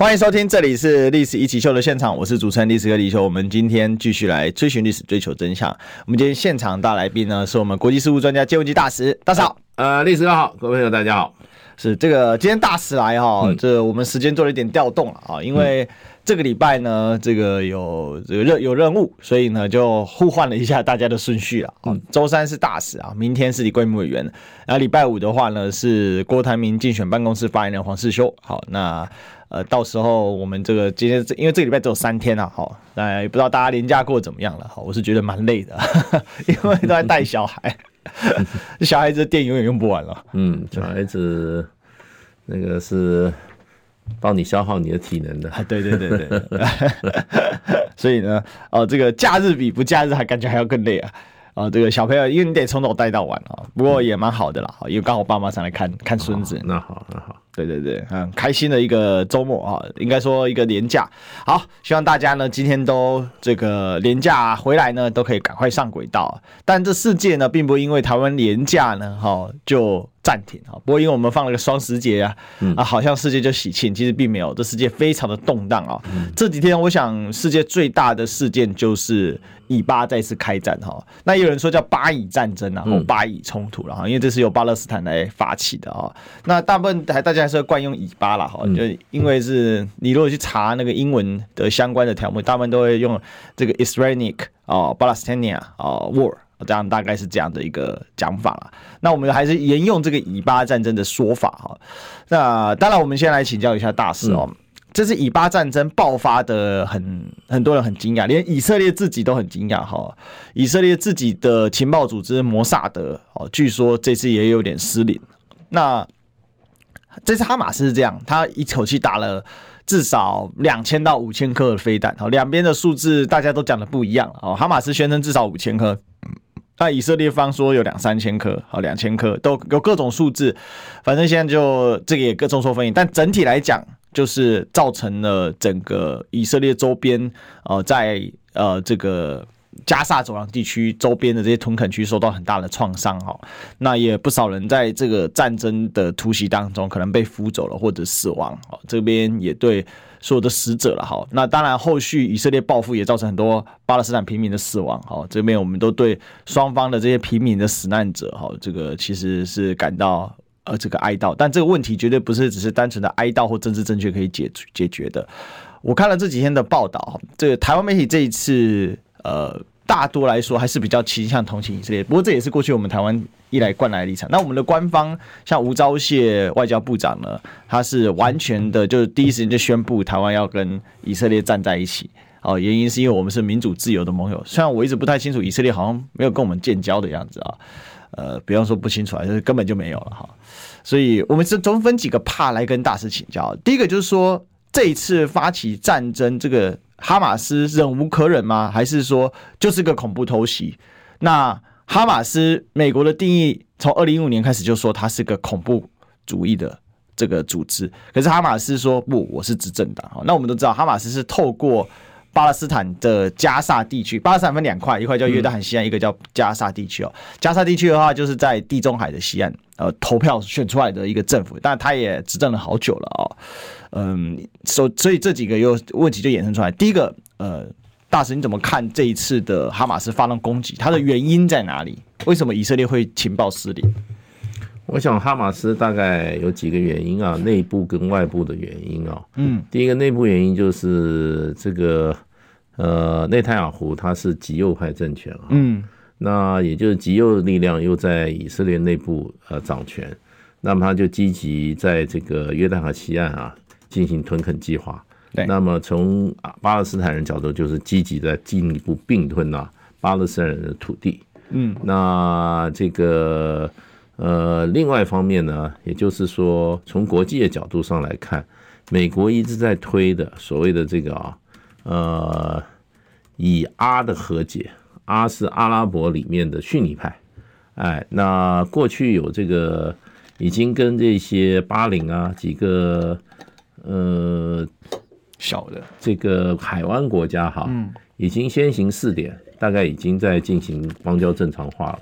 欢迎收听，这里是《历史一起秀》的现场，我是主持人历史哥李修。我们今天继续来追寻历史，追求真相。我们今天现场大来宾呢，是我们国际事务专家金文吉大使，大使好。呃，历史哥好，各位朋友大家好。是这个今天大使来哈，嗯、这、我们时间做了一点调动了啊，因为。这个礼拜呢，这个有这个任有任务，所以呢就互换了一下大家的顺序了。嗯，周三是大使啊，明天是李桂明委员，然后礼拜五的话呢是郭台铭竞选办公室发言人黄世修。好，那呃到时候我们这个今天因为这个礼拜只有三天啊，好，那也不知道大家年假过怎么样了。好，我是觉得蛮累的，因为都在带小孩，小孩子的电永远用不完了。嗯，小孩子那个是。帮你消耗你的体能的，对对对对，所以呢，哦，这个假日比不假日还感觉还要更累啊。啊，这个小朋友，因为你得从早带到晚啊，不过也蛮好的啦，因为刚好爸妈上来看看孙子。那好，那好，对对对，很，开心的一个周末啊，应该说一个年假。好，希望大家呢今天都这个年假回来呢，都可以赶快上轨道。但这世界呢，并不因为台湾年假呢，哈就。暂停啊！不过因为我们放了个双十节啊，啊，好像世界就喜庆，其实并没有，这世界非常的动荡啊。这几天我想世界最大的事件就是以巴再次开战哈。那有人说叫巴以战争啊，或巴以冲突了哈，因为这是由巴勒斯坦来发起的啊。那大部分还大家还是惯用以巴了哈，就因为是你如果去查那个英文的相关的条目，大部分都会用这个 Israeli 哦，Palestinian 啊 war。这样大概是这样的一个讲法了。那我们还是沿用这个以巴战争的说法哈。那当然，我们先来请教一下大师哦。这是以巴战争爆发的很很多人很惊讶，连以色列自己都很惊讶哈。以色列自己的情报组织摩萨德哦，据说这次也有点失灵。那这次哈马斯是这样，他一口气打了至少两千到五千颗的飞弹，好，两边的数字大家都讲的不一样哦。哈马斯宣称至少五千颗。那以色列方说有两三千颗，好，两千颗都有各种数字，反正现在就这个也各众说纷纭。但整体来讲，就是造成了整个以色列周边，呃，在呃这个加萨走廊地区周边的这些屯垦区受到很大的创伤哈。那也不少人在这个战争的突袭当中可能被俘走了或者死亡，哦，这边也对。所有的死者了哈，那当然后续以色列报复也造成很多巴勒斯坦平民的死亡哈，这边我们都对双方的这些平民的死难者哈，这个其实是感到呃这个哀悼，但这个问题绝对不是只是单纯的哀悼或政治正确可以解解决的。我看了这几天的报道，这个台湾媒体这一次呃。大多来说还是比较倾向同情以色列，不过这也是过去我们台湾一来惯来的立场。那我们的官方像吴钊燮外交部长呢，他是完全的，就是第一时间就宣布台湾要跟以色列站在一起。哦，原因是因为我们是民主自由的盟友。虽然我一直不太清楚以色列好像没有跟我们建交的样子啊，呃，比方说不清楚，还是根本就没有了哈。所以我们是总分几个怕来跟大师请教。第一个就是说，这一次发起战争这个。哈马斯忍无可忍吗？还是说就是个恐怖偷袭？那哈马斯美国的定义从二零一五年开始就说它是个恐怖主义的这个组织，可是哈马斯说不，我是执政党。那我们都知道哈马斯是透过巴勒斯坦的加萨地区，巴勒斯坦分两块，一块叫约旦河西岸，一个叫加萨地区哦。加萨地区的话，就是在地中海的西岸，呃，投票选出来的一个政府，但他也执政了好久了哦。嗯，所所以这几个有问题就衍生出来。第一个，呃，大使你怎么看这一次的哈马斯发动攻击？它的原因在哪里？为什么以色列会情报失灵？我想哈马斯大概有几个原因啊，内部跟外部的原因啊。嗯，第一个内部原因就是这个，呃，内塔尼亚胡他是极右派政权啊。嗯，那也就是极右力量又在以色列内部呃掌权，那么他就积极在这个约旦河西岸啊。进行屯垦计划，对，那么从巴勒斯坦人角度，就是积极在进一步并吞啊巴勒斯坦人的土地。嗯，那这个呃，另外一方面呢，也就是说，从国际的角度上来看，美国一直在推的所谓的这个啊，呃，以阿的和解，阿是阿拉伯里面的逊尼派，哎，那过去有这个。已经跟这些巴林啊几个呃小的这个海湾国家哈，嗯，已经先行试点，大概已经在进行邦交正常化了。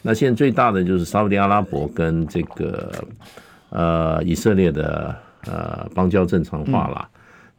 那现在最大的就是沙乌地阿拉伯跟这个呃以色列的呃邦交正常化了。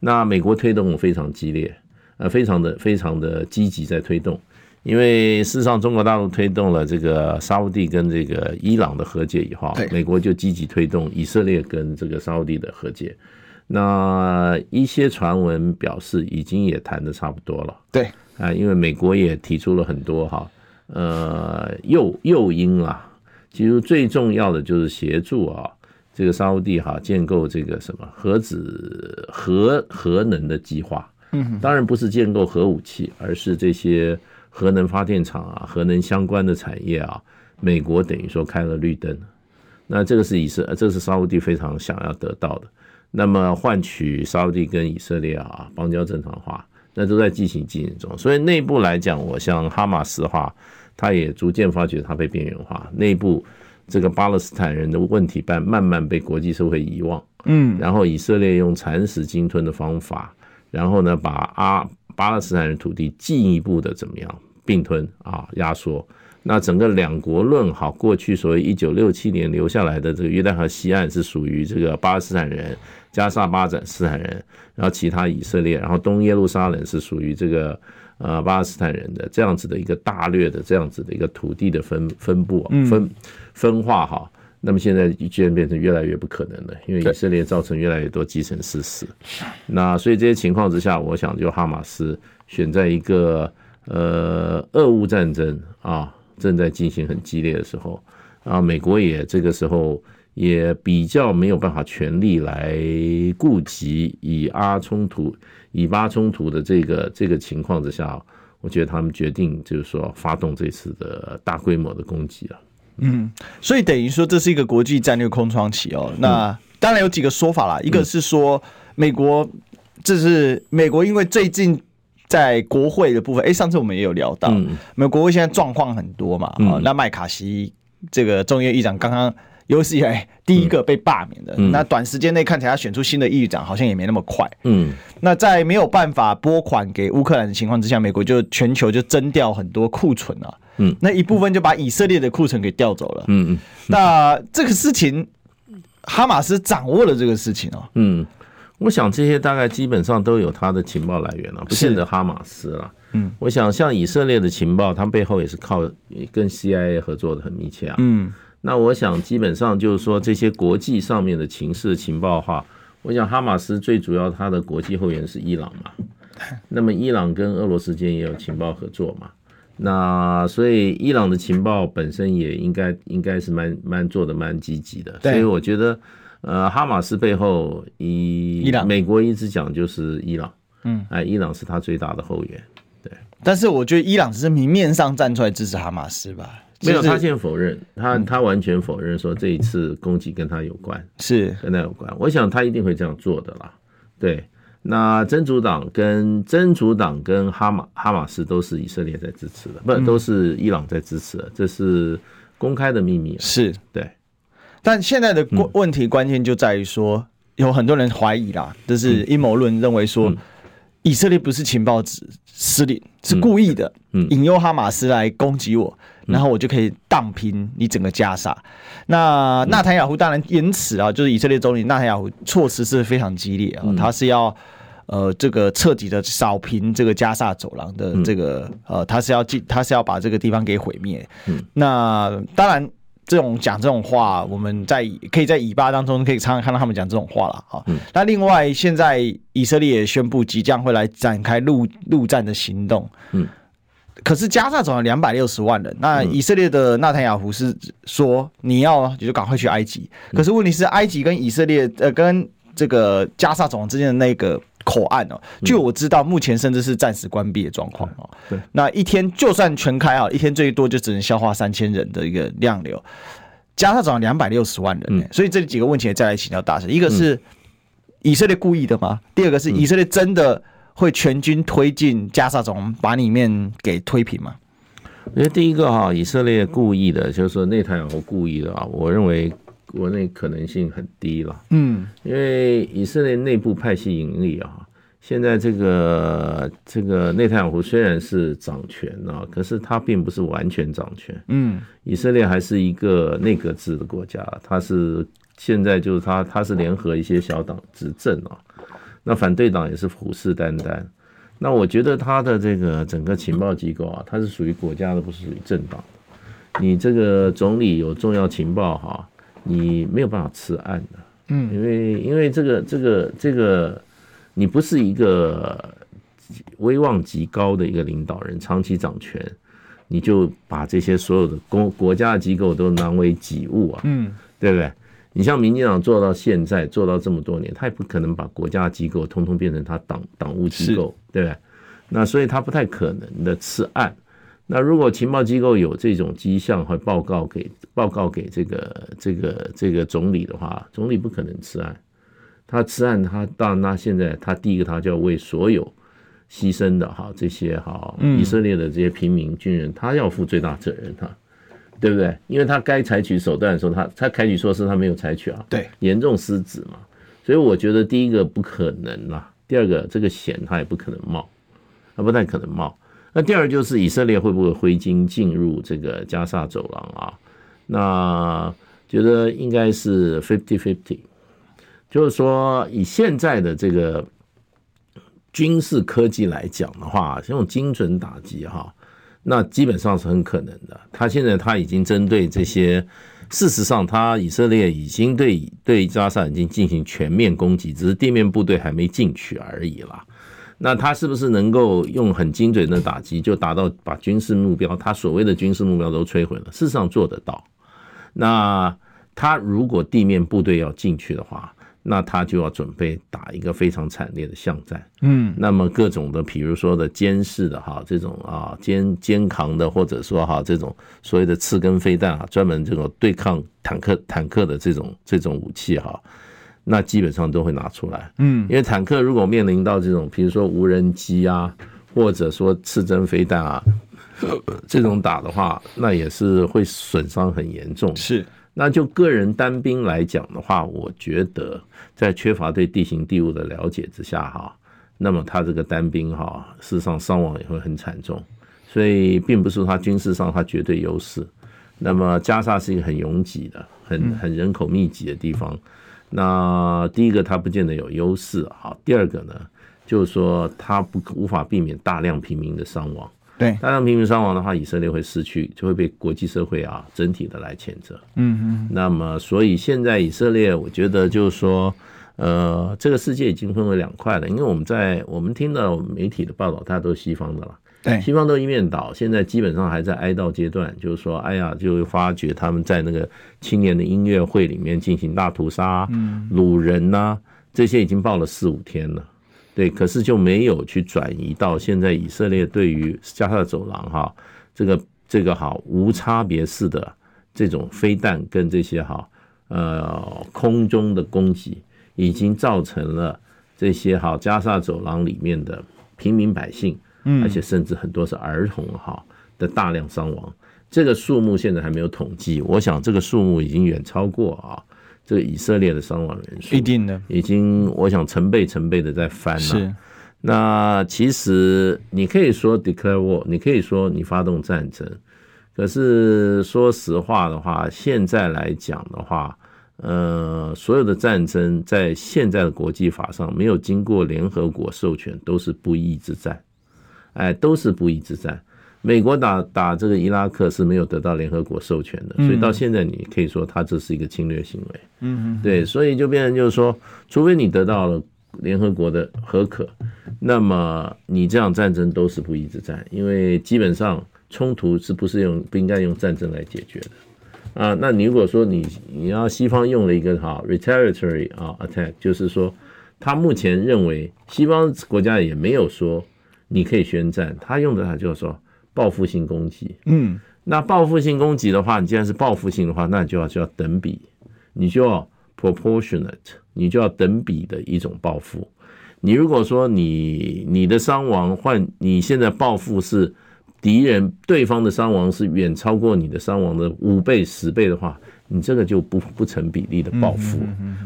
那美国推动非常激烈，呃，非常的非常的积极在推动。因为事实上，中国大陆推动了这个沙乌地跟这个伊朗的和解以后，美国就积极推动以色列跟这个沙乌地的和解。那一些传闻表示，已经也谈的差不多了。对啊，因为美国也提出了很多哈，呃，诱诱因啊，其实最重要的就是协助啊，这个沙乌地哈建构这个什么核子核核能的计划。嗯，当然不是建构核武器，而是这些。核能发电厂啊，核能相关的产业啊，美国等于说开了绿灯，那这个是以色，这是沙乌地非常想要得到的。那么换取沙乌地跟以色列啊邦交正常化，那都在进行进行中。所以内部来讲，我像哈马斯的话，他也逐渐发觉他被边缘化，内部这个巴勒斯坦人的问题慢慢慢被国际社会遗忘。嗯，然后以色列用蚕食鲸吞的方法，然后呢把阿巴勒斯坦人土地进一步的怎么样？并吞啊，压缩，那整个两国论好，过去所谓一九六七年留下来的这个约旦河西岸是属于这个巴勒斯坦人，加沙巴勒斯坦人，然后其他以色列，然后东耶路撒冷是属于这个呃巴勒斯坦人的这样子的一个大略的这样子的一个土地的分分布分分化哈，那么现在居然变成越来越不可能了，因为以色列造成越来越多基层事。实，那所以这些情况之下，我想就哈马斯选在一个。呃，俄乌战争啊正在进行很激烈的时候。啊，美国也这个时候也比较没有办法全力来顾及以阿冲突、以巴冲突的这个这个情况之下，我觉得他们决定就是说发动这次的大规模的攻击了。嗯，所以等于说这是一个国际战略空窗期哦。那当然有几个说法啦，一个是说美国，这是美国因为最近。在国会的部分，哎，上次我们也有聊到，美国国会现在状况很多嘛，啊，那麦卡锡这个众议院议长刚刚有史以来第一个被罢免的，那短时间内看起来他选出新的议长好像也没那么快，嗯，那在没有办法拨款给乌克兰的情况之下，美国就全球就征调很多库存啊，嗯，那一部分就把以色列的库存给调走了，嗯嗯，那这个事情，哈马斯掌握了这个事情哦，嗯。我想这些大概基本上都有他的情报来源了，不见得哈马斯了。嗯，我想像以色列的情报，他背后也是靠跟 CIA 合作的很密切啊。嗯，那我想基本上就是说这些国际上面的情势情报的话，我想哈马斯最主要他的国际后援是伊朗嘛。那么伊朗跟俄罗斯间也有情报合作嘛。那所以伊朗的情报本身也应该应该是蛮蛮做的蛮积极的。所以我觉得。呃，哈马斯背后伊伊朗美国一直讲就是伊朗，嗯，哎，伊朗是他最大的后援，对。但是我觉得伊朗只是明面上站出来支持哈马斯吧，没有，他现在否认，他他完全否认说这一次攻击跟他有关，是。跟他有关。我想他一定会这样做的啦，对。那真主党跟真主党跟哈马哈马斯都是以色列在支持的，不都是伊朗在支持的，这是公开的秘密，是。对。但现在的关问题关键就在于说，有很多人怀疑啦，就是阴谋论认为说，以色列不是情报指司令，是故意的，引诱哈马斯来攻击我，然后我就可以荡平你整个加萨。那纳坦雅胡当然因此啊，就是以色列总理纳坦雅胡措辞是非常激烈啊，他是要呃这个彻底的扫平这个加萨走廊的这个呃，他是要进，他是要把这个地方给毁灭。那当然。这种讲这种话，我们在可以在以巴当中可以常常看到他们讲这种话了哈。那另外，现在以色列也宣布即将会来展开陆陆战的行动。嗯，可是加萨总有两百六十万人，那以色列的纳坦雅胡是说你要你就赶快去埃及。可是问题是，埃及跟以色列呃跟这个加萨总之间的那个。口岸哦，据我知道，目前甚至是暂时关闭的状况哦。对，那一天就算全开啊，一天最多就只能消化三千人的一个量流，加上总两百六十万人，所以这几个问题再来请教大神，一个是以色列故意的吗？第二个是以色列真的会全军推进加沙总，把里面给推平吗？我觉得第一个哈，以色列故意的，就是说内塔尼亚胡故意的啊，我认为国内可能性很低了。嗯，因为以色列内部派系盈利啊。现在这个这个内塔尼亚胡虽然是掌权啊，可是他并不是完全掌权。嗯，以色列还是一个内阁制的国家，他是现在就是他他是联合一些小党执政啊，那反对党也是虎视眈眈。那我觉得他的这个整个情报机构啊，它是属于国家的，不是属于政党。你这个总理有重要情报哈，你没有办法吃案的。嗯，因为因为这个这个这个。你不是一个威望极高的一个领导人，长期掌权，你就把这些所有的公国家的机构都难为己物啊，嗯，对不对？你像民进党做到现在，做到这么多年，他也不可能把国家机构通通变成他党党务机构，对不对？那所以他不太可能的吃案。那如果情报机构有这种迹象，会报告给报告给这个这个这个总理的话，总理不可能吃案。他吃案，他当然，他现在他第一个，他就要为所有牺牲的哈这些哈以色列的这些平民军人，他要负最大责任，他对不对？因为他该采取手段的时候，他他采取措施，他没有采取啊，对，严重失职嘛。所以我觉得第一个不可能啦，第二个这个险他也不可能冒，他不太可能冒。那第二就是以色列会不会挥军进入这个加沙走廊啊？那觉得应该是 fifty fifty。就是说，以现在的这个军事科技来讲的话，这种精准打击哈，那基本上是很可能的。他现在他已经针对这些，事实上，他以色列已经对对加沙已经进行全面攻击，只是地面部队还没进去而已啦。那他是不是能够用很精准的打击，就达到把军事目标，他所谓的军事目标都摧毁了？事实上做得到。那他如果地面部队要进去的话，那他就要准备打一个非常惨烈的巷战，嗯，那么各种的，比如说的监视的哈，这种啊肩肩扛的，或者说哈这种所谓的刺根飞弹啊，专门这种对抗坦克坦克的这种这种武器哈，那基本上都会拿出来，嗯，因为坦克如果面临到这种，比如说无人机啊，或者说刺针飞弹啊 这种打的话，那也是会损伤很严重，是。那就个人单兵来讲的话，我觉得在缺乏对地形地物的了解之下，哈，那么他这个单兵哈，事实上伤亡也会很惨重，所以并不是说他军事上他绝对优势。那么加沙是一个很拥挤的、很很人口密集的地方，那第一个他不见得有优势，哈，第二个呢，就是说他不无法避免大量平民的伤亡。对，大量平民伤亡的话，以色列会失去，就会被国际社会啊整体的来谴责。嗯嗯。那么，所以现在以色列，我觉得就是说，呃，这个世界已经分为两块了。因为我们在我们听到媒体的报道，大家都是西方的了。对，西方都一面倒，现在基本上还在哀悼阶段，就是说，哎呀，就发觉他们在那个青年的音乐会里面进行大屠杀，嗯，掳人呐、啊，这些已经报了四五天了。对，可是就没有去转移到现在以色列对于加沙走廊哈，这个这个哈无差别式的这种飞弹跟这些哈呃空中的攻击，已经造成了这些哈加沙走廊里面的平民百姓，而且甚至很多是儿童哈的大量伤亡，这个数目现在还没有统计，我想这个数目已经远超过啊。这个以色列的伤亡人数，一定的，已经我想成倍成倍的在翻了。是，那其实你可以说 declare war，你可以说你发动战争，可是说实话的话，现在来讲的话，呃，所有的战争在现在的国际法上没有经过联合国授权，都是不义之战，哎，都是不义之战。美国打打这个伊拉克是没有得到联合国授权的，所以到现在你可以说它这是一个侵略行为。嗯嗯，对，所以就变成就是说，除非你得到了联合国的核可，那么你这样战争都是不义之战，因为基本上冲突是不是用不应该用战争来解决的啊？那你如果说你你要西方用了一个哈 retaliatory 啊 attack，就是说他目前认为西方国家也没有说你可以宣战，他用的他就是说。报复性攻击，嗯，那报复性攻击的话，你既然是报复性的话，那你就要就要等比，你就要 proportionate，你就要等比的一种报复。你如果说你你的伤亡换你现在报复是敌人对方的伤亡是远超过你的伤亡的五倍十倍的话，你这个就不不成比例的报复。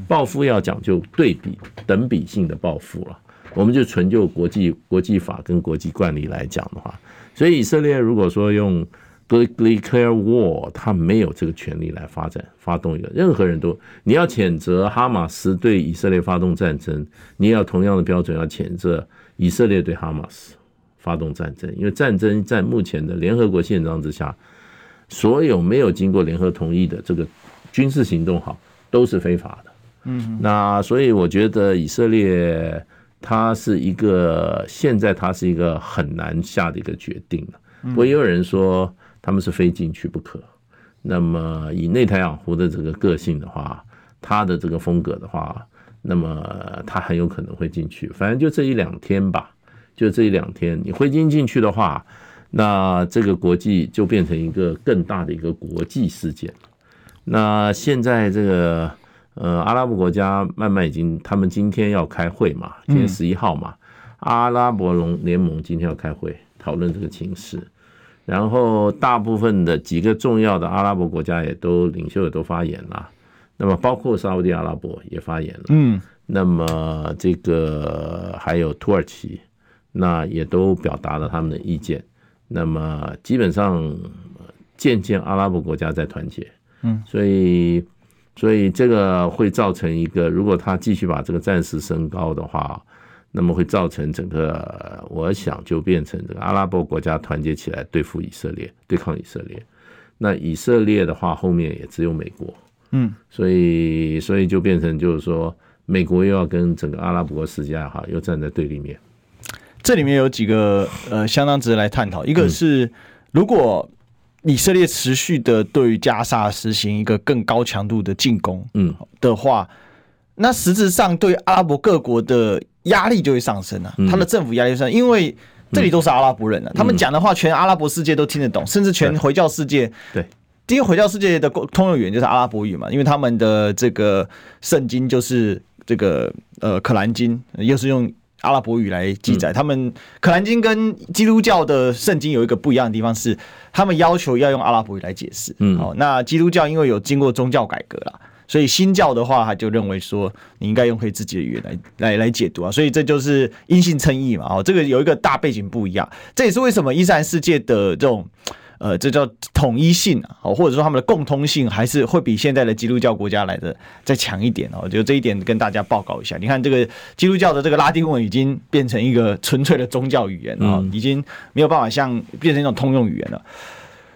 报复要讲究对比等比性的报复了。我们就纯就国际国际法跟国际惯例来讲的话，所以以色列如果说用 declare war，他没有这个权利来发展发动一个任何人都你要谴责哈马斯对以色列发动战争，你也要同样的标准要谴责以色列对哈马斯发动战争，因为战争在目前的联合国宪章之下，所有没有经过联合同意的这个军事行动，好都是非法的。嗯，那所以我觉得以色列。它是一个现在，它是一个很难下的一个决定了。不过也有人说他们是非进去不可。那么以内塔亚胡的这个个性的话，他的这个风格的话，那么他很有可能会进去。反正就这一两天吧，就这一两天，你会进进去的话，那这个国际就变成一个更大的一个国际事件。那现在这个。呃，阿拉伯国家慢慢已经，他们今天要开会嘛，今天十一号嘛，阿拉伯龙联盟今天要开会讨论这个情势，然后大部分的几个重要的阿拉伯国家也都领袖也都发言了，那么包括沙乌地阿拉伯也发言了，嗯，那么这个还有土耳其，那也都表达了他们的意见，那么基本上渐渐阿拉伯国家在团结，嗯，所以。所以这个会造成一个，如果他继续把这个战事升高的话，那么会造成整个，我想就变成这个阿拉伯国家团结起来对付以色列，对抗以色列。那以色列的话，后面也只有美国，嗯，所以所以就变成就是说，美国又要跟整个阿拉伯世界哈又站在对立面。这里面有几个呃相当值得来探讨，一个是如果。以色列持续的对于加沙实行一个更高强度的进攻，嗯。的话，那实质上对阿拉伯各国的压力就会上升啊，他的政府压力上，因为这里都是阿拉伯人啊，他们讲的话全阿拉伯世界都听得懂，甚至全回教世界，对，第一个回教世界的通用语言就是阿拉伯语嘛，因为他们的这个圣经就是这个呃可兰经，又是用。阿拉伯语来记载，他们《可兰经》跟基督教的圣经有一个不一样的地方是，他们要求要用阿拉伯语来解释。嗯，好，那基督教因为有经过宗教改革啦，所以新教的话，他就认为说你应该用会自己的语言来来来解读啊，所以这就是因信称义嘛。哦，这个有一个大背景不一样，这也是为什么伊斯兰世界的这种。呃，这叫统一性啊，或者说他们的共通性，还是会比现在的基督教国家来的再强一点哦。就这一点跟大家报告一下。你看，这个基督教的这个拉丁文已经变成一个纯粹的宗教语言啊，已经没有办法像变成一种通用语言了。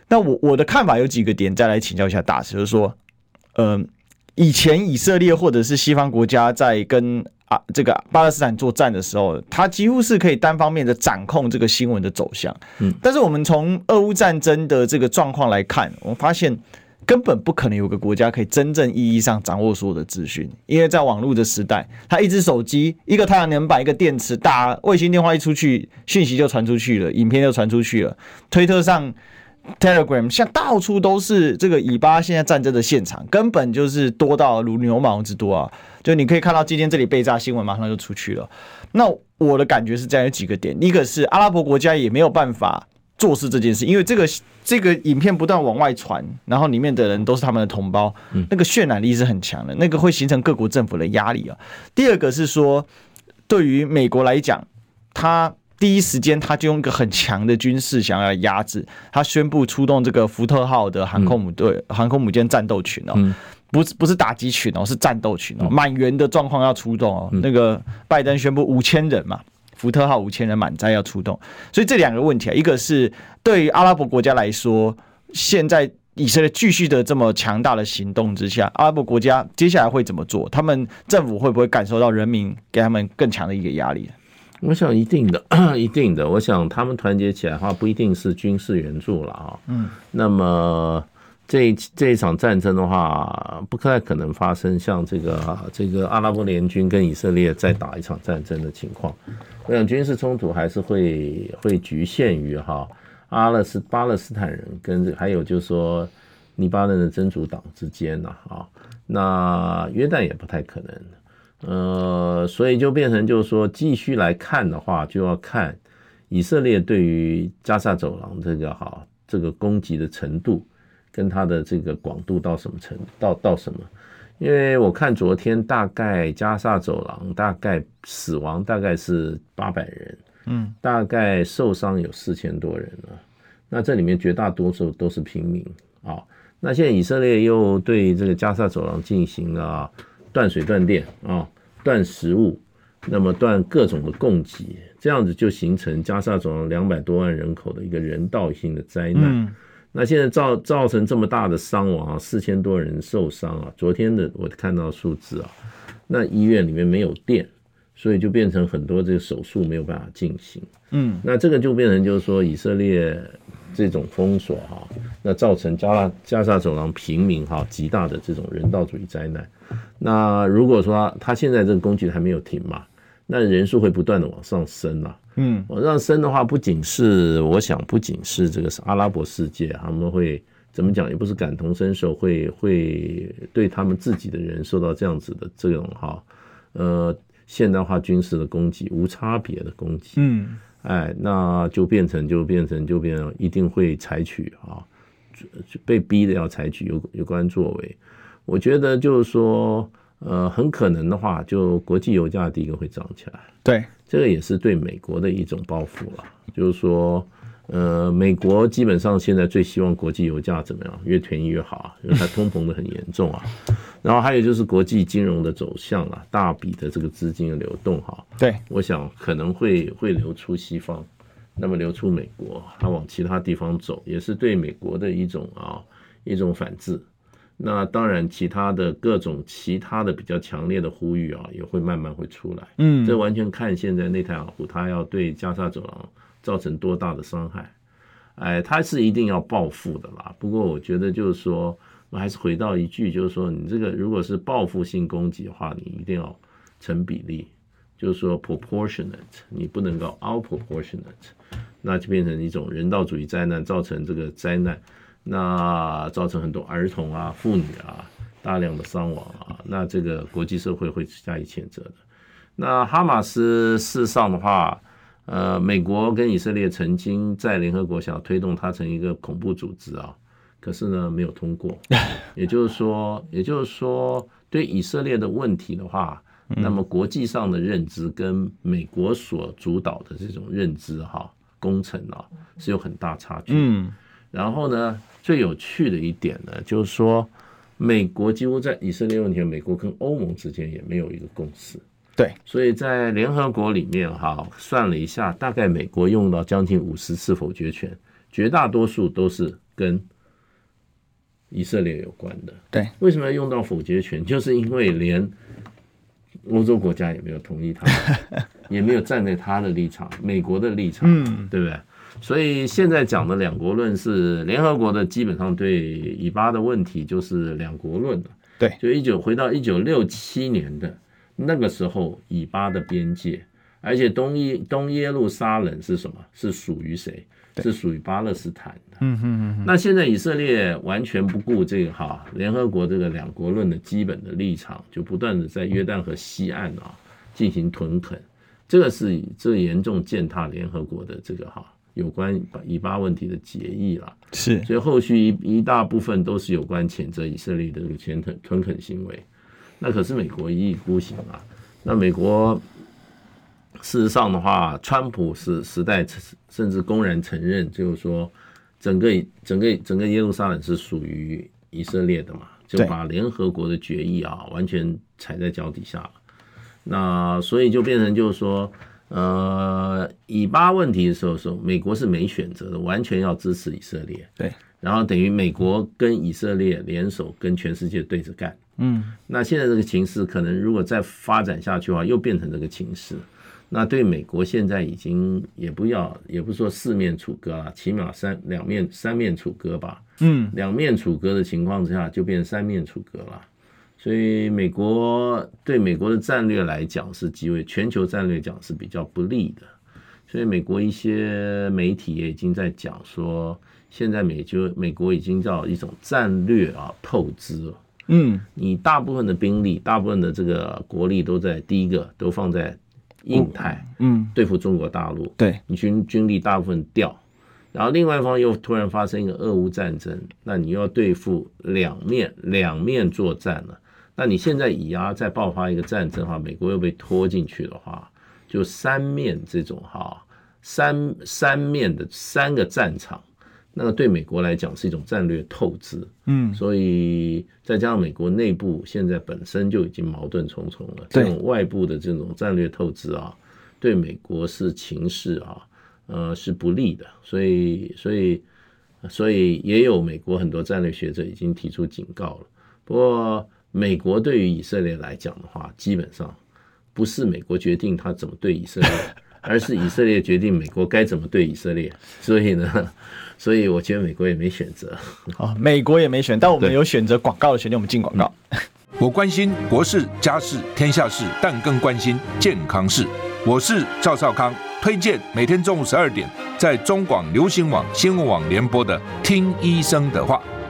那我我的看法有几个点，再来请教一下大师，就是说，嗯，以前以色列或者是西方国家在跟。这个巴勒斯坦作战的时候，他几乎是可以单方面的掌控这个新闻的走向。嗯，但是我们从俄乌战争的这个状况来看，我们发现根本不可能有个国家可以真正意义上掌握所有的资讯，因为在网络的时代，他一只手机、一个太阳能板、一个电池，打卫星电话一出去，讯息就传出去了，影片就传出去了，推特上。Telegram 像到处都是这个以巴现在战争的现场，根本就是多到如牛毛之多啊！就你可以看到今天这里被炸新闻，马上就出去了。那我的感觉是这样，有几个点：一个是阿拉伯国家也没有办法做事这件事，因为这个这个影片不断往外传，然后里面的人都是他们的同胞，那个渲染力是很强的，那个会形成各国政府的压力啊。第二个是说，对于美国来讲，他。第一时间，他就用一个很强的军事想要压制。他宣布出动这个福特号的航空母队、航空母舰战斗群哦，不是不是打击群哦，是战斗群哦，满员的状况要出动哦。那个拜登宣布五千人嘛，福特号五千人满载要出动。所以这两个问题啊，一个是对于阿拉伯国家来说，现在以色列继续的这么强大的行动之下，阿拉伯国家接下来会怎么做？他们政府会不会感受到人民给他们更强的一个压力？我想一定的，一定的。我想他们团结起来的话，不一定是军事援助了啊。嗯。那么这这一场战争的话，不太可能发生像这个这个阿拉伯联军跟以色列再打一场战争的情况。我想军事冲突还是会会局限于哈阿勒斯巴勒斯坦人跟还有就是说黎巴嫩的真主党之间呐啊。那约旦也不太可能。呃，所以就变成就是说，继续来看的话，就要看以色列对于加沙走廊这个哈这个攻击的程度，跟它的这个广度到什么程度，到到什么？因为我看昨天大概加沙走廊大概死亡大概是八百人，嗯，大概受伤有四千多人了。那这里面绝大多数都是平民啊。那现在以色列又对这个加沙走廊进行了断水断电啊，断食物，那么断各种的供给，这样子就形成加沙走廊两百多万人口的一个人道性的灾难。嗯那现在造造成这么大的伤亡啊，四千多人受伤啊。昨天的我看到数字啊，那医院里面没有电，所以就变成很多这个手术没有办法进行。嗯，那这个就变成就是说以色列这种封锁哈，那造成加拉加沙走廊平民哈极大的这种人道主义灾难。那如果说他现在这个攻击还没有停嘛，那人数会不断的往上升啊。嗯，往上升的话，不仅是我想，不仅是这个是阿拉伯世界，他们会怎么讲？也不是感同身受，会会对他们自己的人受到这样子的这种哈，呃，现代化军事的攻击，无差别的攻击。嗯，哎，那就变成就变成就变成一定会采取啊，被逼的要采取有有关作为。我觉得就是说。呃，很可能的话，就国际油价第一个会涨起来。对，这个也是对美国的一种报复了。就是说，呃，美国基本上现在最希望国际油价怎么样，越便宜越好啊，因为它通膨的很严重啊。然后还有就是国际金融的走向啊，大笔的这个资金的流动哈。对，我想可能会会流出西方，那么流出美国，它往其他地方走，也是对美国的一种啊一种反制。那当然，其他的各种其他的比较强烈的呼吁啊，也会慢慢会出来。嗯，这完全看现在内塔尼亚胡他要对加沙走廊造成多大的伤害。哎，他是一定要报复的啦。不过我觉得就是说，我还是回到一句，就是说，你这个如果是报复性攻击的话，你一定要成比例，就是说 proportionate，你不能够 out proportionate，那就变成一种人道主义灾难，造成这个灾难。那造成很多儿童啊、妇女啊大量的伤亡啊，那这个国际社会会加以谴责的。那哈马斯事实上的话，呃，美国跟以色列曾经在联合国想要推动它成一个恐怖组织啊，可是呢没有通过。也就是说，也就是说，对以色列的问题的话，那么国际上的认知跟美国所主导的这种认知哈工程啊是有很大差距。嗯，然后呢？最有趣的一点呢，就是说，美国几乎在以色列问题，美国跟欧盟之间也没有一个共识。对，所以在联合国里面哈，算了一下，大概美国用到将近五十次否决权，绝大多数都是跟以色列有关的。对，为什么要用到否决权？就是因为连欧洲国家也没有同意他，也没有站在他的立场，美国的立场，嗯，对不对？所以现在讲的两国论是联合国的，基本上对以巴的问题就是两国论了。对，就一九回到一九六七年的那个时候，以巴的边界，而且东耶东耶路撒冷是什么？是属于谁？是属于巴勒斯坦的。嗯嗯嗯。那现在以色列完全不顾这个哈联合国这个两国论的基本的立场，就不断的在约旦河西岸啊进行屯垦，这个是这严重践踏联合国的这个哈。有关以巴问题的决议了，是，所以后续一一大部分都是有关谴责以色列的这个屯垦屯垦行为。那可是美国一意孤行啊。那美国事实上的话，川普是时代甚至公然承认，就是说整个整个整个耶路撒冷是属于以色列的嘛，就把联合国的决议啊完全踩在脚底下了。那所以就变成就是说。呃，以巴问题的时候说，美国是没选择的，完全要支持以色列。对，然后等于美国跟以色列联手，跟全世界对着干。嗯，那现在这个情势可能如果再发展下去的话，又变成这个情势。那对美国现在已经也不要，也不说四面楚歌了，起码三两面三面楚歌吧。嗯，两面楚歌的情况之下，就变三面楚歌了。所以，美国对美国的战略来讲是极为全球战略讲是比较不利的。所以，美国一些媒体也已经在讲说，现在美就美国已经叫一种战略啊透支了。嗯，你大部分的兵力、大部分的这个国力都在第一个都放在印太，嗯，对付中国大陆。对，你军军力大部分掉，然后另外一方又突然发生一个俄乌战争，那你又要对付两面两面作战了。那你现在以压再爆发一个战争的话，美国又被拖进去的话，就三面这种哈三三面的三个战场。那个对美国来讲是一种战略透支，嗯，所以再加上美国内部现在本身就已经矛盾重重了，这种外部的这种战略透支啊，对美国是情势啊，呃是不利的，所以所以所以也有美国很多战略学者已经提出警告了。不过美国对于以色列来讲的话，基本上不是美国决定他怎么对以色列，而是以色列决定美国该怎么对以色列，所以呢。所以我觉得美国也没选择，哦，美国也没选，但我们有选择广告的权利，我们进广告。我关心国事、家事、天下事，但更关心健康事。我是赵少康，推荐每天中午十二点在中广流行网、新闻网联播的《听医生的话》。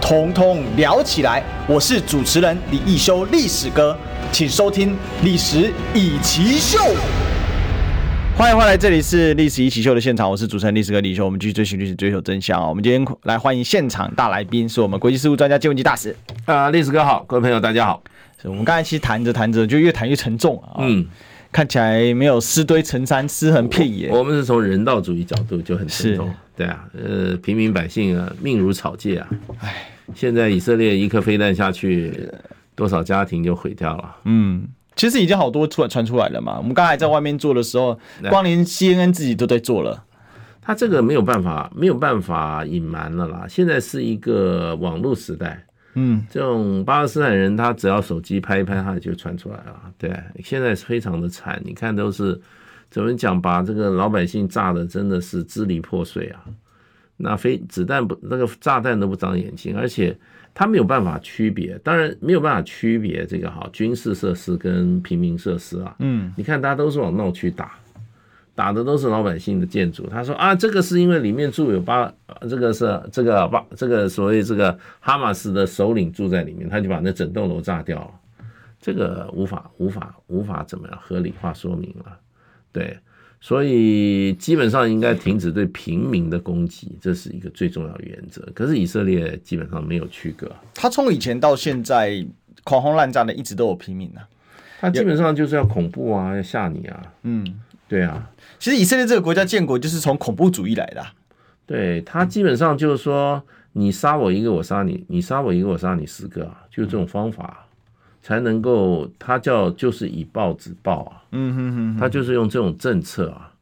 统统聊起来。我是主持人李一修，历史哥，请收听《历史以奇秀》。欢迎回来，这里是历史一起秀的现场，我是主持人历史哥李修，我们继续追寻历史，追求真相啊！我们今天来欢迎现场大来宾，是我们国际事务专家金文基大使啊，历史哥好，各位朋友大家好。我们刚才其实谈着谈着就越谈越沉重啊，嗯，看起来没有尸堆成山，尸横遍野。我们是从人道主义角度就很沉重，对啊，呃，平民百姓啊，命如草芥啊，哎，现在以色列一颗飞弹下去，多少家庭就毁掉了，嗯。其实已经好多出来传出来了嘛。我们刚才在外面做的时候，光连 CNN 自己都在做了。他这个没有办法，没有办法隐瞒了啦。现在是一个网络时代，嗯，这种巴勒斯坦人他只要手机拍一拍，他就传出来了。对，现在是非常的惨，你看都是怎么讲，把这个老百姓炸的真的是支离破碎啊。那飞子弹不，那个炸弹都不长眼睛，而且。他没有办法区别，当然没有办法区别这个哈军事设施跟平民设施啊。嗯，你看大家都是往闹区打，打的都是老百姓的建筑。他说啊，这个是因为里面住有巴，这个是这个巴，这个所谓这个哈马斯的首领住在里面，他就把那整栋楼炸掉了。这个无法无法无法怎么样合理化说明了，对。所以基本上应该停止对平民的攻击，这是一个最重要的原则。可是以色列基本上没有区隔，他从以前到现在狂轰滥炸的，一直都有平民啊。他基本上就是要恐怖啊，要吓你啊。嗯，对啊。其实以色列这个国家建国就是从恐怖主义来的啊。对，他基本上就是说，你杀我一个，我杀你；你杀我一个，我杀你十个，就是这种方法。才能够，他叫就是以暴制暴啊，嗯哼哼，他就是用这种政策啊，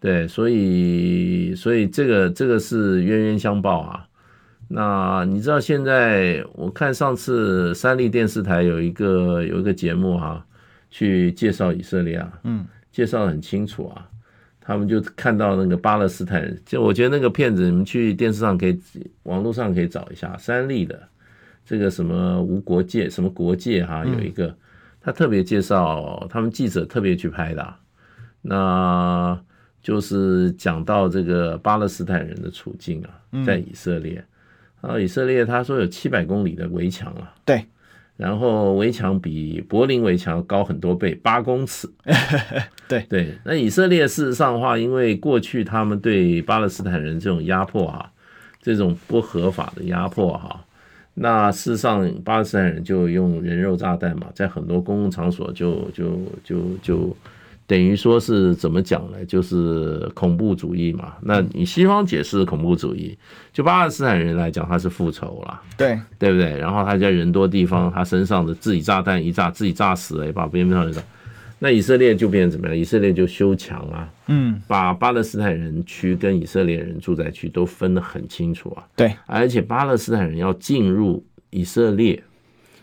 对，所以所以这个这个是冤冤相报啊。那你知道现在我看上次三立电视台有一个有一个节目哈、啊，去介绍以色列啊，嗯，介绍的很清楚啊，他们就看到那个巴勒斯坦人，就我觉得那个片子你们去电视上可以，网络上可以找一下三立的。这个什么无国界什么国界哈，有一个他特别介绍，他们记者特别去拍的，那就是讲到这个巴勒斯坦人的处境啊，在以色列，然后以色列他说有七百公里的围墙啊，对，然后围墙比柏林围墙高很多倍，八公尺，对。对，那以色列事实上的话，因为过去他们对巴勒斯坦人这种压迫啊，这种不合法的压迫哈。那事实上，巴勒斯坦人就用人肉炸弹嘛，在很多公共场所就就就就等于说是怎么讲呢？就是恐怖主义嘛。那你西方解释恐怖主义，就巴勒斯坦人来讲，他是复仇啦，对对不对？然后他在人多地方，他身上的自己炸弹一炸，自己炸死了，把别人炸死。那以色列就变成怎么样？以色列就修墙啊，嗯，把巴勒斯坦人区跟以色列人住宅区都分得很清楚啊。对，而且巴勒斯坦人要进入以色列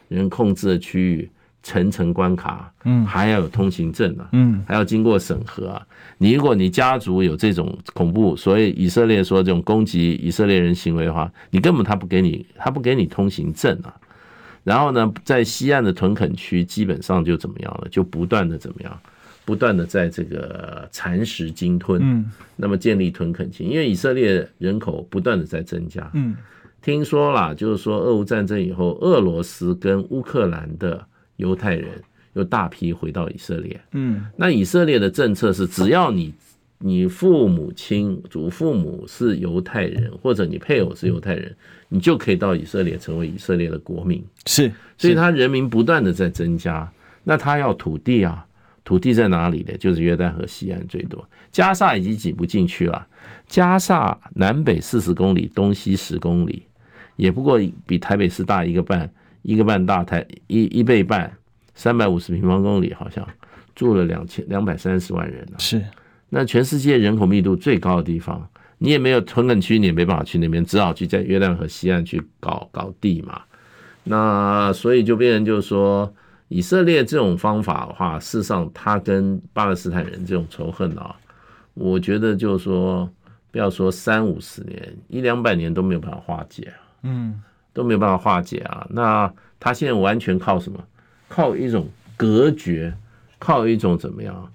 人控制的区域，层层关卡，嗯，还要有通行证啊，嗯，还要经过审核啊。你如果你家族有这种恐怖，所以以色列说这种攻击以色列人行为的话，你根本他不给你，他不给你通行证啊。然后呢，在西岸的屯垦区基本上就怎么样了？就不断的怎么样？不断的在这个蚕食鲸吞，嗯，那么建立屯垦区，因为以色列人口不断的在增加，嗯，听说啦，就是说俄乌战争以后，俄罗斯跟乌克兰的犹太人又大批回到以色列，嗯，那以色列的政策是，只要你你父母亲、祖父母是犹太人，或者你配偶是犹太人，你就可以到以色列成为以色列的国民，是，所以他人民不断的在增加，那他要土地啊。土地在哪里呢？就是约旦河西岸最多，加萨已经挤不进去了。加萨南北四十公里，东西十公里，也不过比台北市大一个半，一个半大台一一倍半，三百五十平方公里，好像住了两千两百三十万人呢。是，那全世界人口密度最高的地方，你也没有屯垦区，你也没办法去那边，只好去在月亮河西岸去搞搞地嘛。那所以就变成就是说。以色列这种方法的话，事实上，他跟巴勒斯坦人这种仇恨啊，我觉得就是说，不要说三五十年，一两百年都没有办法化解啊，嗯，都没有办法化解啊。那他现在完全靠什么？靠一种隔绝，靠一种怎么样？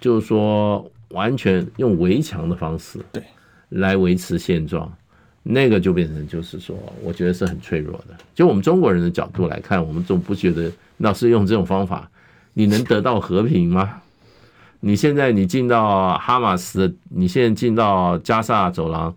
就是说，完全用围墙的方式，对，来维持现状。那个就变成就是说，我觉得是很脆弱的。就我们中国人的角度来看，我们总不觉得。那是用这种方法，你能得到和平吗？你现在你进到哈马斯，你现在进到加萨走廊，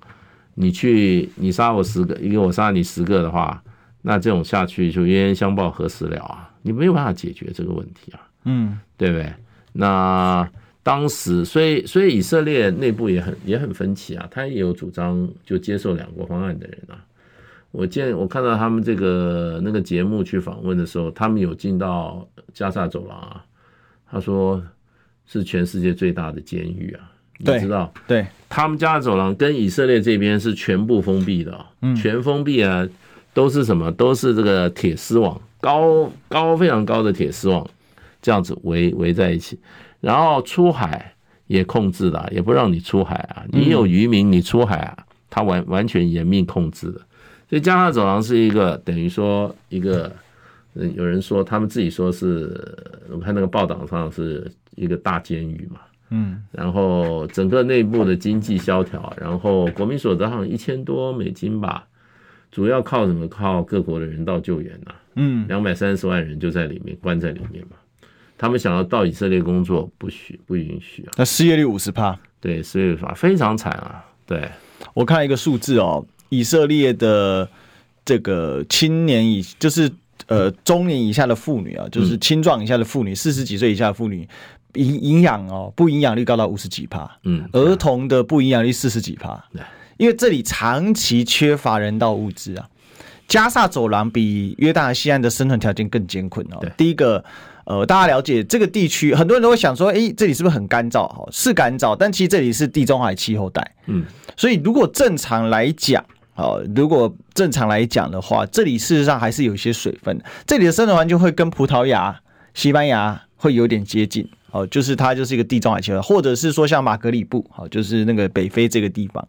你去你杀我十个，因为我杀你十个的话，那这种下去就冤冤相报何时了啊？你没有办法解决这个问题啊，嗯，对不对？那当时，所以所以以色列内部也很也很分歧啊，他也有主张就接受两国方案的人啊。我见我看到他们这个那个节目去访问的时候，他们有进到加萨走廊啊。他说是全世界最大的监狱啊，你知道？对，他们加萨走廊跟以色列这边是全部封闭的，嗯，全封闭啊，都是什么？都是这个铁丝网，高高非常高的铁丝网，这样子围围在一起。然后出海也控制了，也不让你出海啊。你有渔民，你出海啊，他完完全严密控制的。所以加沙走廊是一个等于说一个，有人说他们自己说是，我看那个报道上是一个大监狱嘛，嗯，然后整个内部的经济萧条，然后国民所得好像一千多美金吧，主要靠什么？靠各国的人道救援呐，嗯，两百三十万人就在里面关在里面嘛，他们想要到以色列工作不许不允许啊，那失业率五十帕，对，失业率非常惨啊，对，我看一个数字哦。以色列的这个青年以就是呃中年以下的妇女啊，就是青壮以下的妇女，四十几岁以下的妇女，营营养哦不营养率高到五十几帕，嗯，儿童的不营养率四十几帕，对，因为这里长期缺乏人道物资啊。加萨走廊比约旦河西岸的生存条件更艰困哦。第一个，呃，大家了解这个地区，很多人都会想说，诶，这里是不是很干燥？哈，是干燥，但其实这里是地中海气候带，嗯，所以如果正常来讲。哦，如果正常来讲的话，这里事实上还是有一些水分。这里的生存环境会跟葡萄牙、西班牙会有点接近。哦，就是它就是一个地中海气候，或者是说像马格里布，好，就是那个北非这个地方，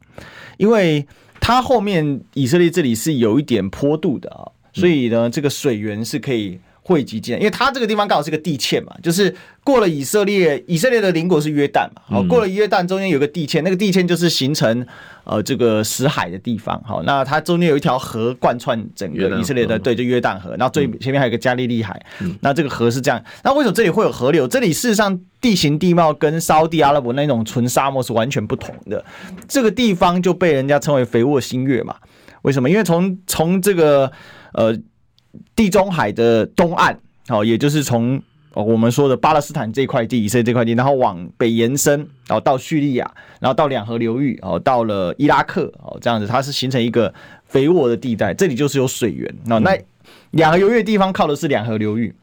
因为它后面以色列这里是有一点坡度的啊，所以呢，这个水源是可以。汇集进来，因为它这个地方刚好是个地堑嘛，就是过了以色列，以色列的邻国是约旦嘛，好，过了约旦中间有个地堑，那个地堑就是形成呃这个死海的地方，好，那它中间有一条河贯穿整个以色列的，对，就约旦河，然后最前面还有个加利利海，那这个河是这样，那为什么这里会有河流？这里事实上地形地貌跟沙乌地阿拉伯那种纯沙漠是完全不同的，这个地方就被人家称为肥沃新月嘛，为什么？因为从从这个呃。地中海的东岸，好，也就是从我们说的巴勒斯坦这块地，以色列这块地，然后往北延伸，然后到叙利亚，然后到两河流域，哦，到了伊拉克，哦，这样子，它是形成一个肥沃的地带，这里就是有水源。那那两河流域的地方靠的是两河流域。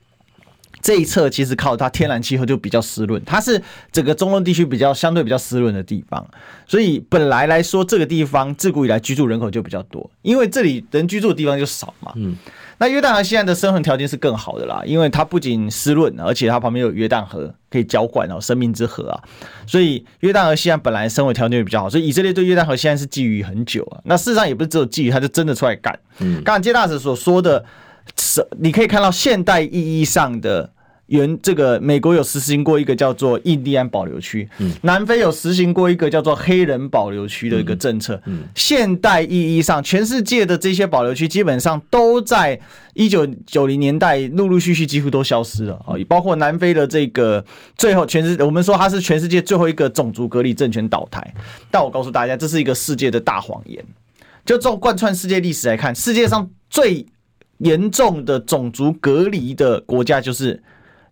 这一侧其实靠它天然气候就比较湿润，它是整个中东地区比较相对比较湿润的地方，所以本来来说这个地方自古以来居住人口就比较多，因为这里人居住的地方就少嘛。嗯，那约旦河西岸的生存条件是更好的啦，因为它不仅湿润，而且它旁边有约旦河可以浇灌哦，生命之河啊，所以约旦河西岸本来生活条件也比较好，所以以色列对约旦河西岸是觊觎很久啊。那事实上也不是只有觊觎，他就真的出来干。嗯，刚刚接大使所说的。是你可以看到现代意义上的。原这个美国有实行过一个叫做印第安保留区，嗯，南非有实行过一个叫做黑人保留区的一个政策。嗯，现代意义上，全世界的这些保留区基本上都在一九九零年代陆陆续续几乎都消失了啊，包括南非的这个最后全世，我们说它是全世界最后一个种族隔离政权倒台，但我告诉大家，这是一个世界的大谎言。就这种贯穿世界历史来看，世界上最严重的种族隔离的国家就是。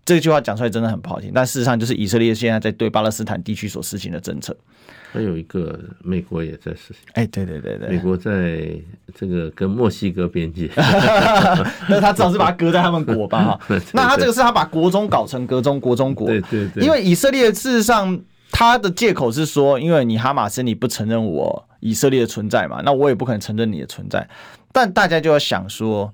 这句话讲出来真的很不好听，但事实上就是以色列现在在对巴勒斯坦地区所实行的政策。还有一个美国也在实行。哎，对对对对，美国在这个跟墨西哥边界，那他至少是把它隔在他们国吧 哈。那他这个是他把国中搞成隔中国中国。对对对。因为以色列事实上他的借口是说，因为你哈马斯你不承认我以色列的存在嘛，那我也不可能承认你的存在。但大家就要想说，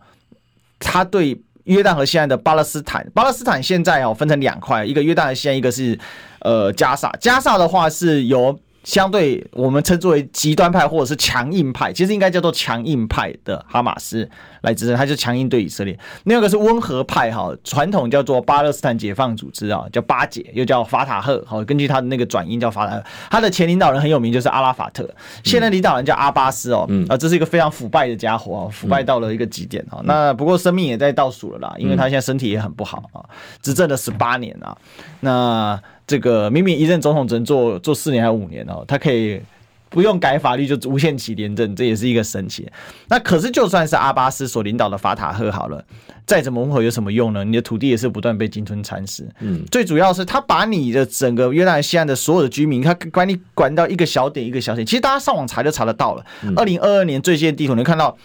他对。约旦和西岸的巴勒斯坦，巴勒斯坦现在哦分成两块，一个约旦河西岸，一个是呃加萨。加萨的话是由相对我们称作为极端派或者是强硬派，其实应该叫做强硬派的哈马斯来执政，他就强硬对以色列。另外一个是温和派哈，传统叫做巴勒斯坦解放组织啊，叫巴解，又叫法塔赫。好，根据他的那个转音叫法塔赫。他的前领导人很有名，就是阿拉法特。现在领导人叫阿巴斯哦，啊，这是一个非常腐败的家伙啊，腐败到了一个极点啊。那不过生命也在倒数了啦，因为他现在身体也很不好啊，执政了十八年啊，那。这个明明一任总统只能做做四年还是五年哦，他可以不用改法律就无限期连政，这也是一个神奇。那可是就算是阿巴斯所领导的法塔赫好了，再怎么温和有什么用呢？你的土地也是不断被鲸吞蚕食。嗯，最主要是他把你的整个约旦西岸的所有的居民，他管你管到一个小点一个小点。其实大家上网查就查得到了。二零二二年最新的地图，你看到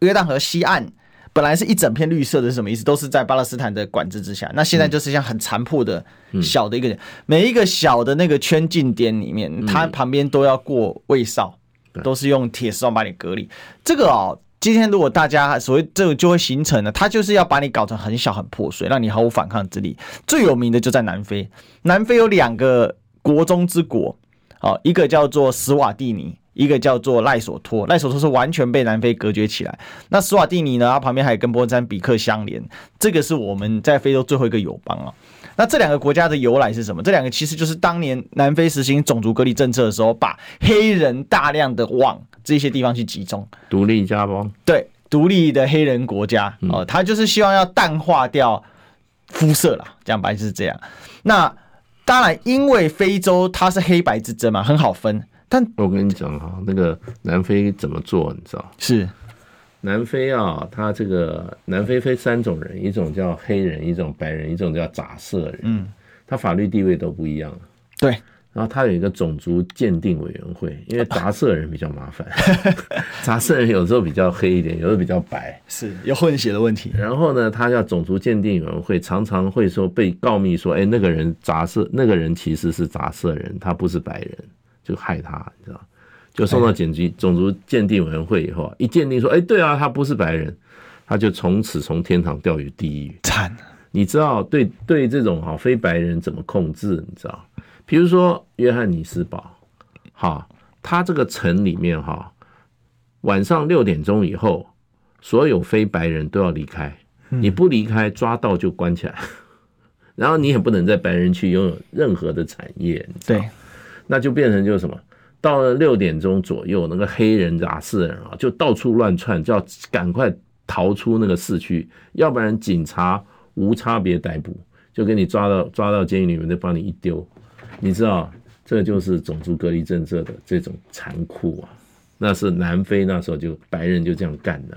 约旦河西岸。本来是一整片绿色的，是什么意思？都是在巴勒斯坦的管制之下。那现在就是像很残破的小的一个人，每一个小的那个圈禁点里面，它旁边都要过卫哨，都是用铁丝网把你隔离。这个哦，今天如果大家所谓这个就会形成了，它就是要把你搞成很小很破碎，让你毫无反抗之力。最有名的就在南非，南非有两个国中之国，哦，一个叫做斯瓦蒂尼。一个叫做赖索托，赖索托是完全被南非隔绝起来。那斯瓦蒂尼呢？它旁边还有跟莫赞比克相连，这个是我们在非洲最后一个友邦啊。那这两个国家的由来是什么？这两个其实就是当年南非实行种族隔离政策的时候，把黑人大量的往这些地方去集中。独立家邦，对，独立的黑人国家哦，他就是希望要淡化掉肤色啦，讲白就是这样。那当然，因为非洲它是黑白之争嘛，很好分。但我跟你讲哈，那个南非怎么做，你知道？是南非啊，他这个南非分三种人，一种叫黑人，一种白人，一种叫杂色人。嗯，他法律地位都不一样。对，然后他有一个种族鉴定委员会，因为杂色人比较麻烦，杂色人有时候比较黑一点，有时候比较白，是有混血的问题。然后呢，他叫种族鉴定委员会，常常会说被告密说，哎，那个人杂色，那个人其实是杂色人，他不是白人。就害他，你知道，就送到检举种族鉴定委员会以后，一鉴定说，哎，对啊，他不是白人，他就从此从天堂掉于地狱。惨，你知道，对对，这种哈非白人怎么控制？你知道，比如说约翰尼斯堡，哈，他这个城里面哈，晚上六点钟以后，所有非白人都要离开，你不离开，抓到就关起来，然后你也不能在白人区拥有任何的产业。对。那就变成就是什么，到了六点钟左右，那个黑人杂事人啊，就到处乱窜，就要赶快逃出那个市区，要不然警察无差别逮捕，就给你抓到抓到监狱里面，就帮你一丢。你知道，这就是种族隔离政策的这种残酷啊！那是南非那时候就白人就这样干的。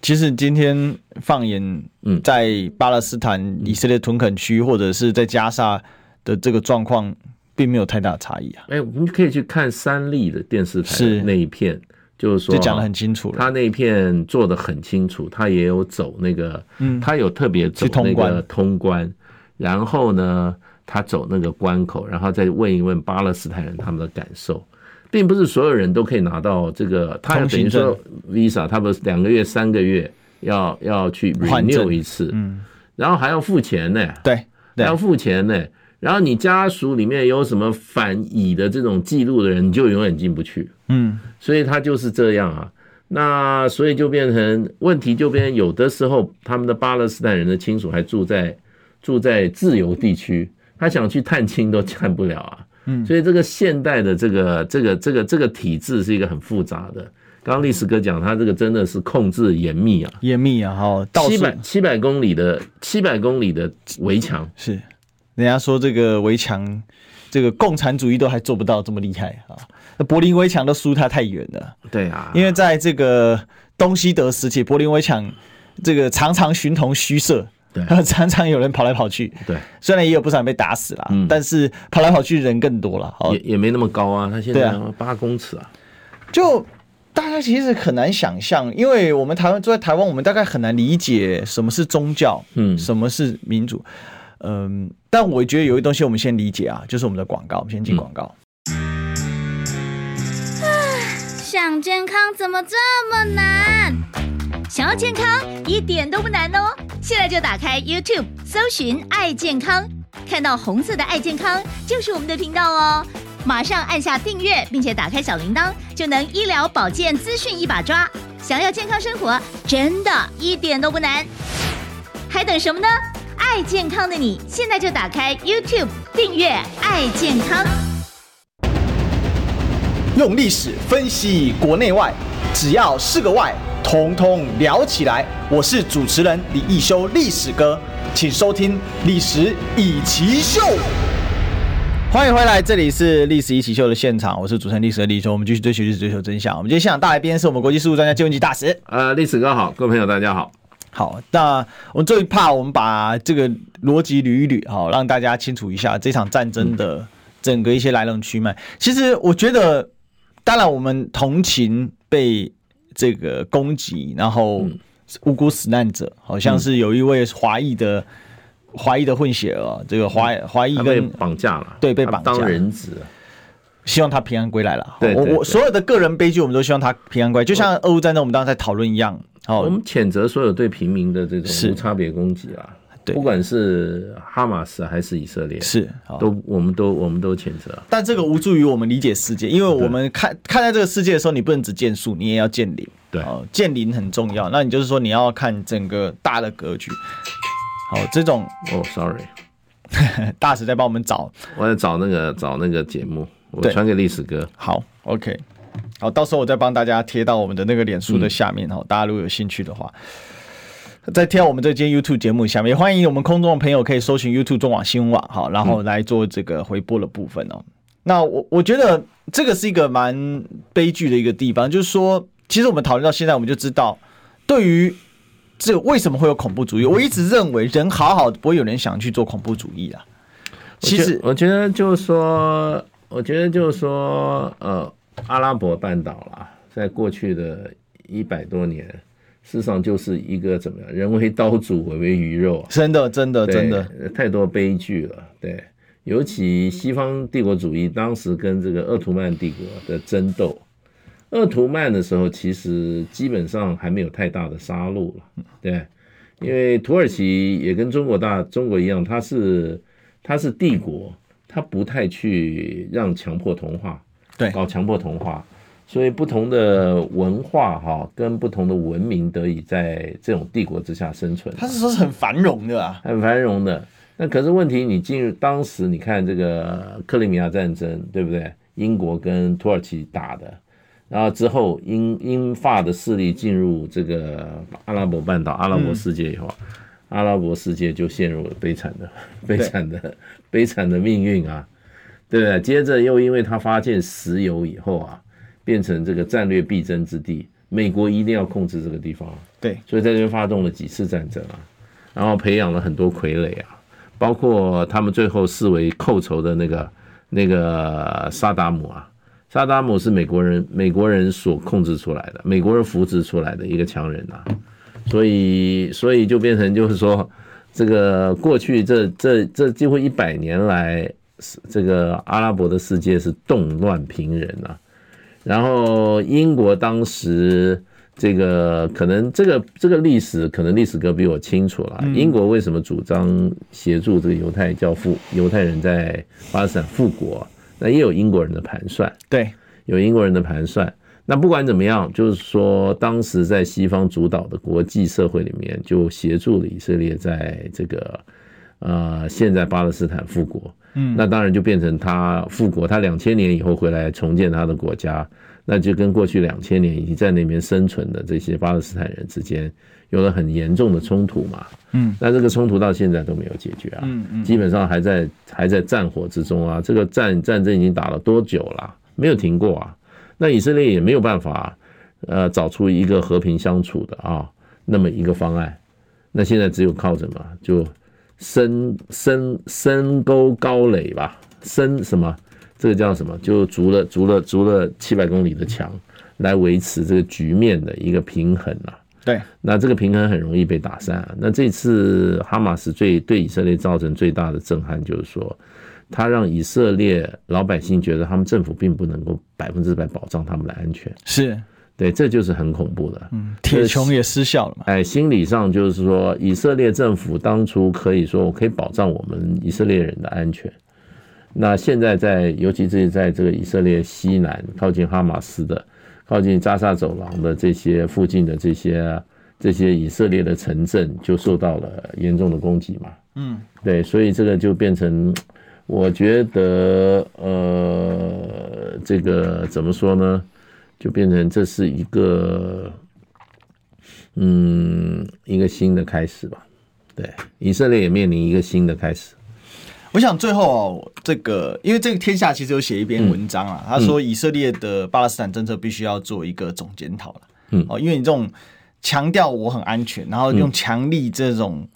其实今天放眼嗯，在巴勒斯坦以色列屯垦区或者是在加沙的这个状况。并没有太大的差异啊！哎，我们可以去看三立的电视台那一片，就是说就讲得很清楚了。他那一片做得很清楚，他也有走那个，嗯，他有特别走那个通关，然后呢，他走那个关口，然后再问一问巴勒斯坦人他们的感受，并不是所有人都可以拿到这个。他等于说 Visa，他不是两个月、三个月要要去 renew 一次，嗯，然后还要付钱呢，对，还要付钱呢。然后你家属里面有什么反以的这种记录的人，你就永远进不去。嗯，所以他就是这样啊。那所以就变成问题，就变成有的时候他们的巴勒斯坦人的亲属还住在住在自由地区，他想去探亲都探不了啊。嗯，所以这个现代的这个这个这个这个体制是一个很复杂的。刚刚历史哥讲，他这个真的是控制严密啊，严密啊，好，七百七百公里的七百公里的围墙是，人家说这个围墙，这个共产主义都还做不到这么厉害啊。那柏林围墙都输他太远了。对啊，因为在这个东西德时期，柏林围墙这个常常形同虚设，对，常常有人跑来跑去。对，虽然也有不少人被打死了，嗯，但是跑来跑去人更多了。也也没那么高啊，他现在八公尺啊。就大家其实很难想象，因为我们台湾住在台湾，我们大概很难理解什么是宗教，嗯，什么是民主，嗯，但我觉得有一东西我们先理解啊，就是我们的广告，我们先进广告。嗯想健康怎么这么难？想要健康一点都不难哦！现在就打开 YouTube，搜寻“爱健康”，看到红色的“爱健康”就是我们的频道哦。马上按下订阅，并且打开小铃铛，就能医疗保健资讯一把抓。想要健康生活，真的一点都不难，还等什么呢？爱健康的你，现在就打开 YouTube 订阅“爱健康”。用历史分析国内外，只要是个“外”，统统聊起来。我是主持人李易修，历史哥，请收听《历史易起秀》。欢迎回来，这里是《历史一起秀》的现场，我是主持人历史的李易修。我们继续追寻历史，追求真相。我们今天现场大来宾是我们国际事务专家金文吉大使。呃，历史哥好，各位朋友大家好。好，那我们这一 part，我们把这个逻辑捋一捋，好，让大家清楚一下这场战争的整个一些来龙去脉。其实我觉得。当然，我们同情被这个攻击，然后无辜死难者，好像是有一位华裔的华裔的混血儿，这个华华裔被绑架了，对，被绑架当人质，希望他平安归来了。对，我我所有的个人悲剧，我们都希望他平安归来，就像俄乌战争，我们当时在讨论一样。好，我们谴责所有对平民的这种无差别攻击啊。对，不管是哈马斯还是以色列，是都，我们都我们都谴责。但这个无助于我们理解世界，因为我们看看待这个世界的时候，你不能只见树，你也要见林。对，见林很重要。那你就是说，你要看整个大的格局。好，这种哦，sorry，大使在帮我们找，我在找那个找那个节目，我传给历史哥。好，OK，好，到时候我再帮大家贴到我们的那个脸书的下面哈，大家如果有兴趣的话。在贴我们这间 YouTube 节目下面，也欢迎我们空中的朋友可以搜寻 YouTube 中网新闻网，好，然后来做这个回播的部分哦。那我我觉得这个是一个蛮悲剧的一个地方，就是说，其实我们讨论到现在，我们就知道，对于这为什么会有恐怖主义，我一直认为人好好的不会有人想去做恐怖主义啊。其实我觉得就是说，我觉得就是说，呃，阿拉伯半岛啦，在过去的一百多年。事实上就是一个怎么样？人为刀俎，我为鱼肉，真的，真的，真的，太多悲剧了。对，尤其西方帝国主义当时跟这个鄂图曼帝国的争斗，鄂图曼的时候其实基本上还没有太大的杀戮了。对，因为土耳其也跟中国大中国一样，它是它是帝国，它不太去让强迫同化，对，搞强迫同化。所以不同的文化哈，跟不同的文明得以在这种帝国之下生存。他是说是很繁荣的啊，很繁荣的。那可是问题，你进入当时，你看这个克里米亚战争，对不对？英国跟土耳其打的，然后之后英英法的势力进入这个阿拉伯半岛、阿拉伯世界以后，嗯、阿拉伯世界就陷入了悲惨的、悲惨的、悲惨的命运啊，对不对？接着又因为他发现石油以后啊。变成这个战略必争之地，美国一定要控制这个地方。对，所以在这边发动了几次战争啊，然后培养了很多傀儡啊，包括他们最后视为寇仇的那个那个萨达姆啊，萨达姆是美国人美国人所控制出来的，美国人扶植出来的一个强人啊，所以所以就变成就是说，这个过去这这这几乎一百年来，这个阿拉伯的世界是动乱频仍啊。然后英国当时这个可能这个这个历史可能历史哥比我清楚了。英国为什么主张协助这个犹太教复犹太人在巴勒斯坦复国？那也有英国人的盘算，对，有英国人的盘算。那不管怎么样，就是说，当时在西方主导的国际社会里面，就协助了以色列在这个呃，现在巴勒斯坦复国。嗯，那当然就变成他复国，他两千年以后回来重建他的国家，那就跟过去两千年已经在那边生存的这些巴勒斯坦人之间有了很严重的冲突嘛。嗯，那这个冲突到现在都没有解决啊。嗯嗯，基本上还在还在战火之中啊。这个战战争已经打了多久了？没有停过啊。那以色列也没有办法，呃，找出一个和平相处的啊那么一个方案。那现在只有靠什么，就。深深深沟高垒吧，深什么？这个叫什么？就筑了筑了筑了七百公里的墙，来维持这个局面的一个平衡啊。对，那这个平衡很容易被打散啊。那这次哈马斯最对以色列造成最大的震撼，就是说，他让以色列老百姓觉得他们政府并不能够百分之百保障他们的安全。是。对，这就是很恐怖的。嗯，铁穹也失效了嘛？哎，心理上就是说，以色列政府当初可以说，我可以保障我们以色列人的安全。那现在在，尤其是在这个以色列西南靠近哈马斯的、靠近加沙走廊的这些附近的这些这些以色列的城镇，就受到了严重的攻击嘛。嗯，对，所以这个就变成，我觉得，呃，这个怎么说呢？就变成这是一个，嗯，一个新的开始吧。对，以色列也面临一个新的开始。我想最后哦，这个因为这个天下其实有写一篇文章啊，他说以色列的巴勒斯坦政策必须要做一个总检讨了。嗯，哦，因为你这种强调我很安全，然后用强力这种。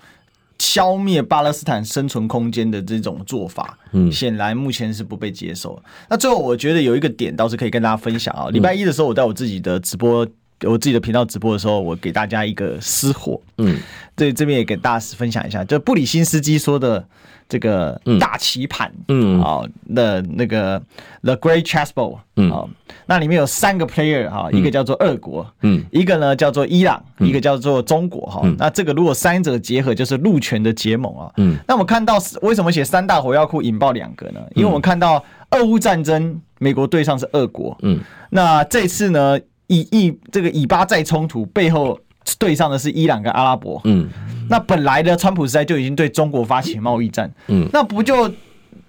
消灭巴勒斯坦生存空间的这种做法，嗯，显然目前是不被接受。那最后，我觉得有一个点倒是可以跟大家分享啊。礼拜一的时候，我在我自己的直播，我自己的频道直播的时候，我给大家一个私货，嗯，对，这边也给大家分享一下，就布里辛斯基说的。这个大棋盘，嗯，啊，的那个 The Great Chessboard，嗯，啊，那里面有三个 player 哈，一个叫做俄国，嗯，一个呢叫做伊朗，一个叫做中国哈。那这个如果三者结合，就是陆权的结盟啊。嗯，那我们看到为什么写三大火药库引爆两个呢？因为我们看到俄乌战争，美国对上是俄国，嗯，那这次呢以以这个以巴再冲突背后对上的是伊朗跟阿拉伯，嗯。那本来的川普时代就已经对中国发起贸易战，嗯，那不就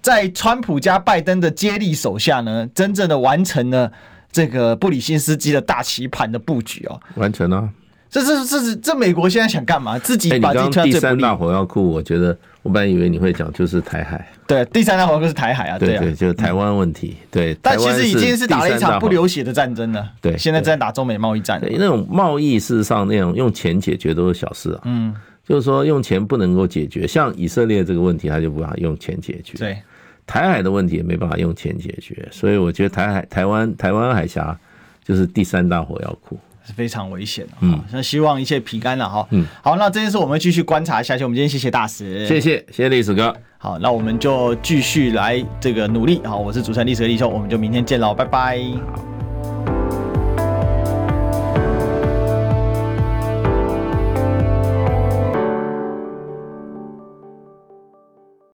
在川普加拜登的接力手下呢，真正的完成了这个布里辛斯基的大棋盘的布局哦，完成了。这这这是这美国现在想干嘛？自己把自己第三大火药库，我觉得我本来以为你会讲就是台海，对，第三大火药库是台海啊，对对，就是台湾问题，对。但其实已经是打了一场不流血的战争了，对，现在在打中美贸易战，对那种贸易事实上那种用钱解决都是小事啊，嗯。就是说，用钱不能够解决，像以色列这个问题，他就不办法用钱解决。对，台海的问题也没办法用钱解决，所以我觉得台海、台湾、台湾海峡就是第三大火药库，是非常危险的。嗯，那希望一切平安了哈。嗯，好，那这件事我们继续观察下去。我们今天谢谢大使，谢谢谢谢历史哥。好，那我们就继续来这个努力。好，我是主持人历史的立秋，我们就明天见喽，拜拜。